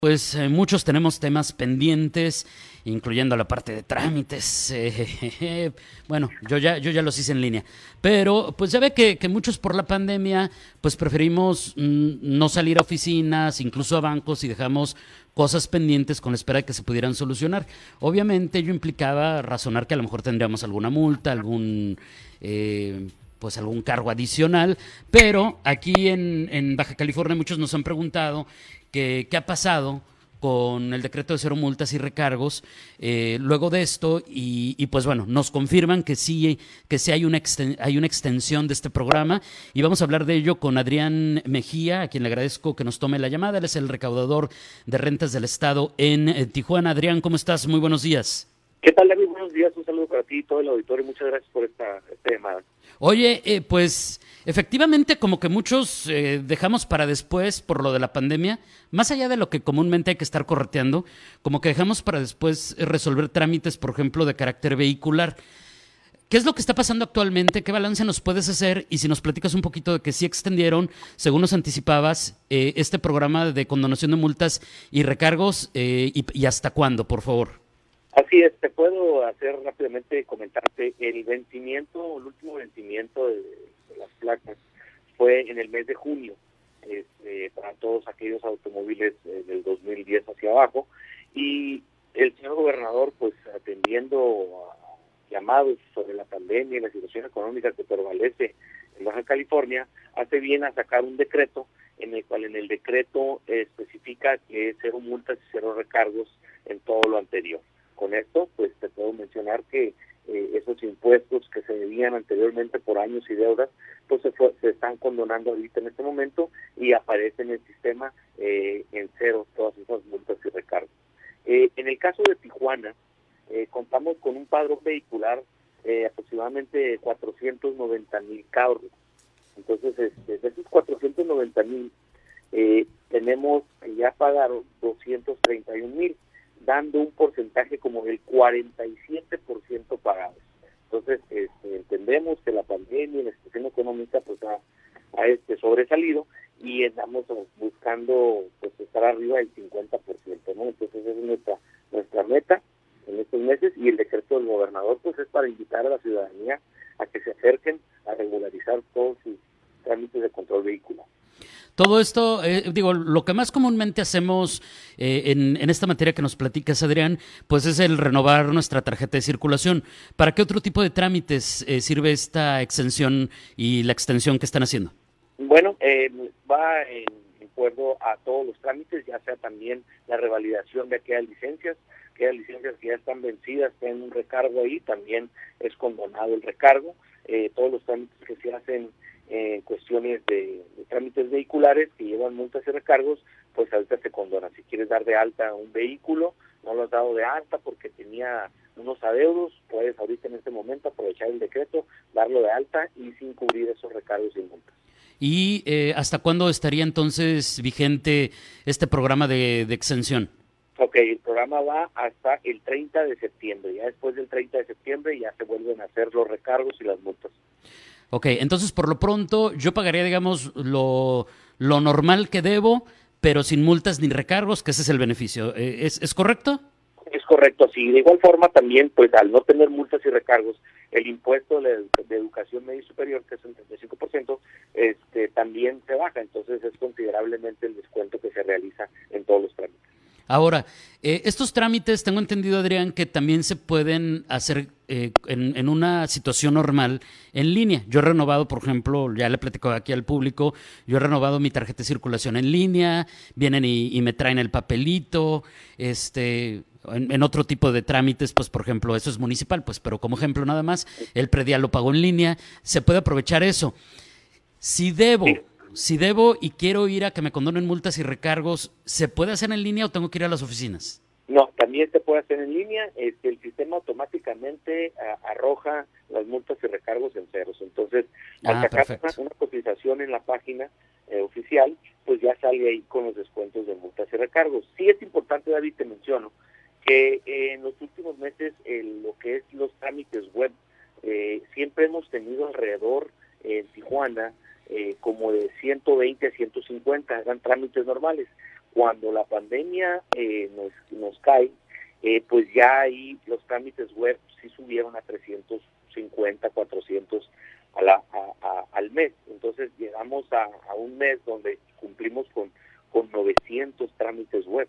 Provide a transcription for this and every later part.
Pues eh, muchos tenemos temas pendientes, incluyendo la parte de trámites. eh, bueno, yo ya, yo ya los hice en línea. Pero pues ya ve que, muchos por la pandemia, pues preferimos mm, no salir a oficinas, incluso a bancos, y dejamos cosas pendientes con la espera de que se pudieran solucionar. Obviamente ello implicaba razonar que a lo mejor tendríamos alguna multa, algún... eh, pues algún cargo adicional, pero aquí en Baja California muchos nos han preguntado que, qué ha pasado con el decreto de cero multas y recargos eh, luego de esto y, y, pues bueno, nos confirman que sí, que sí hay una, hay una extensión de este programa y vamos a hablar de ello con Adrián Mejía, a quien le agradezco que nos tome la llamada, él es el recaudador de rentas del Estado en eh, Tijuana. Adrián, ¿cómo estás? Muy buenos días. ¿Qué tal, David? Buenos días, un saludo para ti y todo el auditorio. Muchas gracias por esta, esta llamada. Oye, eh, pues efectivamente como que muchos eh, dejamos para después por lo de la pandemia, más allá de lo que comúnmente hay que estar correteando, como que dejamos para después resolver trámites, por ejemplo, de carácter vehicular. ¿Qué es lo que está pasando actualmente? ¿Qué balance nos puedes hacer? Y si nos platicas un poquito de que sí extendieron, según nos anticipabas, eh, este programa de condonación de multas y recargos, eh, y, hasta cuándo, por favor. Así es, te puedo hacer rápidamente comentarte el vencimiento, el último vencimiento de las placas fue en el mes de junio este, para todos aquellos automóviles eh, del 2010 hacia abajo. Y el señor gobernador pues atendiendo a llamados sobre la pandemia y la situación económica que prevalece en Baja California hace bien a sacar un decreto en el cual en el decreto eh, especifica que es cero multas y cero recargos en todo lo anterior. Con esto, pues te puedo mencionar que impuestos que se debían anteriormente por años y deudas, pues se, fue, se están condonando ahorita en este momento y aparece en el sistema eh, en cero todas esas multas y recargos. Eh, en el caso de Tijuana, eh, contamos con un padrón vehicular eh, aproximadamente 490 mil carros. Entonces, este, de esos 490 mil, tenemos que ya pagaron 231 mil dando un porcentaje como del 47% pagados. Entonces, este, entendemos que la pandemia y la situación económica pues ha, ha este, sobresalido y estamos buscando pues estar arriba del 50%, ¿no? Entonces, esa es nuestra nuestra meta en estos meses y el decreto del gobernador pues es para invitar a la ciudadanía a que se acerquen a regularizar todos sus trámites de control vehicular. Todo esto, eh, digo, lo que más comúnmente hacemos eh, en, en, esta materia que nos platicas, Adrián, pues es el renovar nuestra tarjeta de circulación. ¿Para qué otro tipo de trámites eh, sirve esta extensión y la extensión que están haciendo? Bueno, eh, va en acuerdo a todos los trámites, ya sea también la revalidación de aquellas licencias, aquellas licencias que ya están vencidas, tienen un recargo ahí, también es condonado el recargo. Eh, todos los trámites que se hacen en cuestiones de, de, trámites vehiculares que llevan multas y recargos, pues ahorita se condona. Si quieres dar de alta un vehículo, no lo has dado de alta porque tenía unos adeudos, puedes ahorita en este momento aprovechar el decreto, darlo de alta y sin cubrir esos recargos y multas. ¿Y eh, hasta cuándo estaría entonces vigente este programa de, de extensión? Ok, el programa va hasta el 30 de septiembre. Ya después del 30 de septiembre ya se vuelven a hacer los recargos y las multas. Ok, entonces por lo pronto yo pagaría, digamos, lo, lo normal que debo, pero sin multas ni recargos, que ese es el beneficio. Eh, ¿Es, ¿Es correcto? Es correcto, sí. De igual forma también, pues al no tener multas y recargos, el impuesto de, de educación media y superior, que es un 35%, este, también se baja. Entonces es considerablemente el descuento que se realiza en todos los trámites. Ahora, eh, estos trámites, tengo entendido, Adrián, que también se pueden hacer eh, en, una situación normal en línea. Yo he renovado, por ejemplo, ya le platico aquí al público, yo he renovado mi tarjeta de circulación en línea, vienen y, me traen el papelito, este, en, otro tipo de trámites, pues por ejemplo, eso es municipal, pues, pero como ejemplo nada más, el predial lo pago en línea, se puede aprovechar eso. Si debo. Si debo y quiero ir a que me condonen multas y recargos, ¿se puede hacer en línea o tengo que ir a las oficinas? No, también se puede hacer en línea. Este, el sistema automáticamente arroja las multas y recargos en ceros. Entonces, al ah, sacar una, cotización en la página eh, oficial, pues ya sale ahí con los descuentos de multas y recargos. Sí es importante, David, te menciono, que en los últimos meses lo que es los trámites web, eh, siempre hemos tenido alrededor en Tijuana eh, como de 120 a 150, eran trámites normales. Cuando la pandemia eh, nos, nos cae, pues ya ahí los trámites web sí subieron a 350, 400 a la, al mes. Entonces llegamos a, a un mes donde cumplimos con, con 900 trámites web.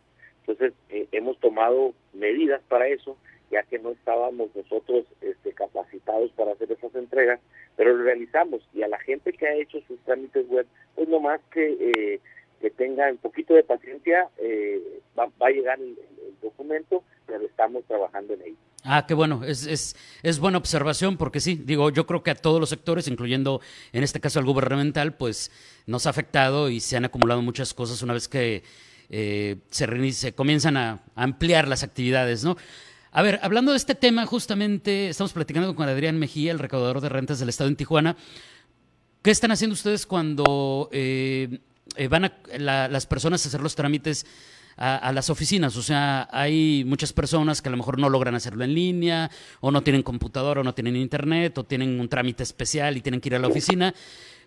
Entonces, eh, hemos tomado medidas para eso, ya que no estábamos nosotros este, capacitados para hacer esas entregas, pero lo realizamos. Y a la gente que ha hecho sus trámites web, pues nomás que, eh, que tenga un poquito de paciencia, eh, va, a llegar el, documento, pero estamos trabajando en ello. Ah, qué bueno, es, es, es, buena observación porque sí, digo, yo creo que a todos los sectores, incluyendo en este caso al gubernamental, pues nos ha afectado y se han acumulado muchas cosas una vez que eh, se, comienzan a, ampliar las actividades, ¿no? A ver, hablando de este tema, justamente estamos platicando con Adrián Mejía, el recaudador de rentas del Estado en Tijuana. ¿Qué están haciendo ustedes cuando eh, eh, van a, las personas a hacer los trámites a, las oficinas? O sea, hay muchas personas que a lo mejor no logran hacerlo en línea, o no tienen computadora, o no tienen internet, o tienen un trámite especial y tienen que ir a la oficina.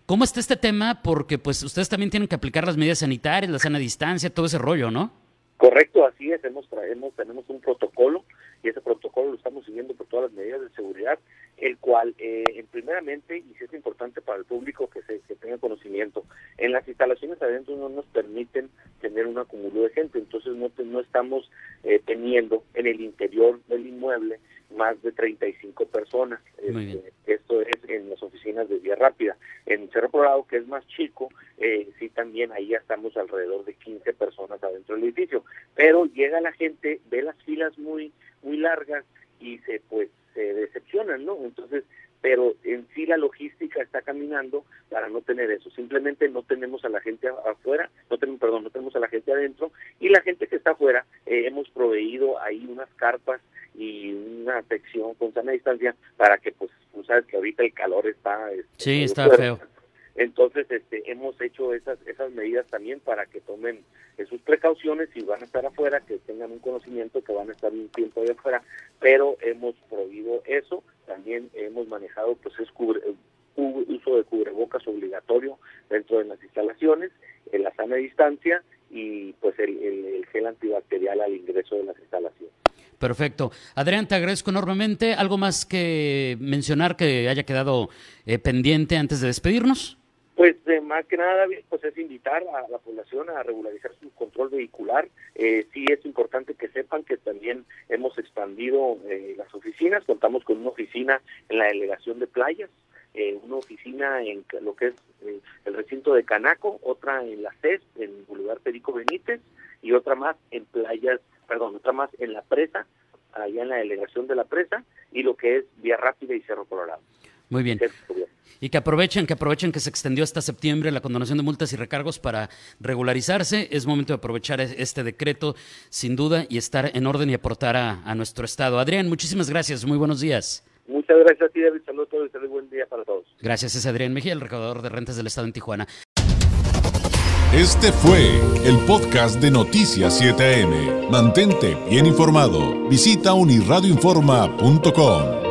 ¿Cómo está este tema? Porque pues ustedes también tienen que aplicar las medidas sanitarias, la sana distancia, todo ese rollo, ¿no? Correcto, así es. Hemos, traemos, tenemos un protocolo y ese protocolo lo estamos siguiendo por todas las medidas de seguridad, el cual, eh, primeramente, y si es importante para el público que, se, que tenga conocimiento, en las instalaciones adentro no nos permiten tener un acumulo de gente, entonces no, no estamos eh, teniendo en el interior del inmueble más de 35 personas. Este, esto es en las oficinas de vía rápida. En Cerro Colorado, que es más chico, eh, sí también ahí ya estamos alrededor de 15 personas adentro del edificio. Pero llega la gente, ve las filas muy muy largas y se pues se decepcionan, ¿no? Entonces pero en sí la logística está caminando para no tener eso. Simplemente no tenemos a la gente afuera, no tenemos, perdón, no tenemos a la gente adentro y la gente que está afuera eh, hemos proveído ahí unas carpas y una afección con sana distancia para que pues tú sabes que ahorita el calor está este, sí está feo entonces este hemos hecho esas esas medidas también para que tomen sus precauciones y van a estar afuera que tengan un conocimiento que van a estar un tiempo de afuera pero hemos prohibido eso también hemos manejado pues es cubre, uso de cubrebocas obligatorio dentro de las instalaciones en la sana distancia y pues el, el gel antibacterial al ingreso de las instalaciones Perfecto. Adrián, te agradezco enormemente. ¿Algo más que mencionar que haya quedado eh, pendiente antes de despedirnos? Pues eh, más que nada, David, pues es invitar a la población a regularizar su control vehicular. Eh, sí es importante que sepan que también hemos expandido eh, las oficinas. Contamos con una oficina en la delegación de playas, una oficina en lo que es el recinto de Canaco, otra en la CES, en Boulevard Perico Benítez, y otra más en playas perdón, otra más en la presa, allá en la delegación de la presa, y lo que es Vía Rápida y Cerro Colorado. Muy bien. Y que aprovechen, que aprovechen que se extendió hasta septiembre la condonación de multas y recargos para regularizarse. Es momento de aprovechar este decreto, sin duda, y estar en orden y aportar a, nuestro Estado. Adrián, muchísimas gracias. Muy buenos días. Muchas gracias a ti, David. Saludos a todos y buen día para todos. Gracias, es Adrián Mejía, el recaudador de rentas del Estado en Tijuana. Este fue el podcast de Noticias 7am. Mantente bien informado. Visita unirradioinforma.com.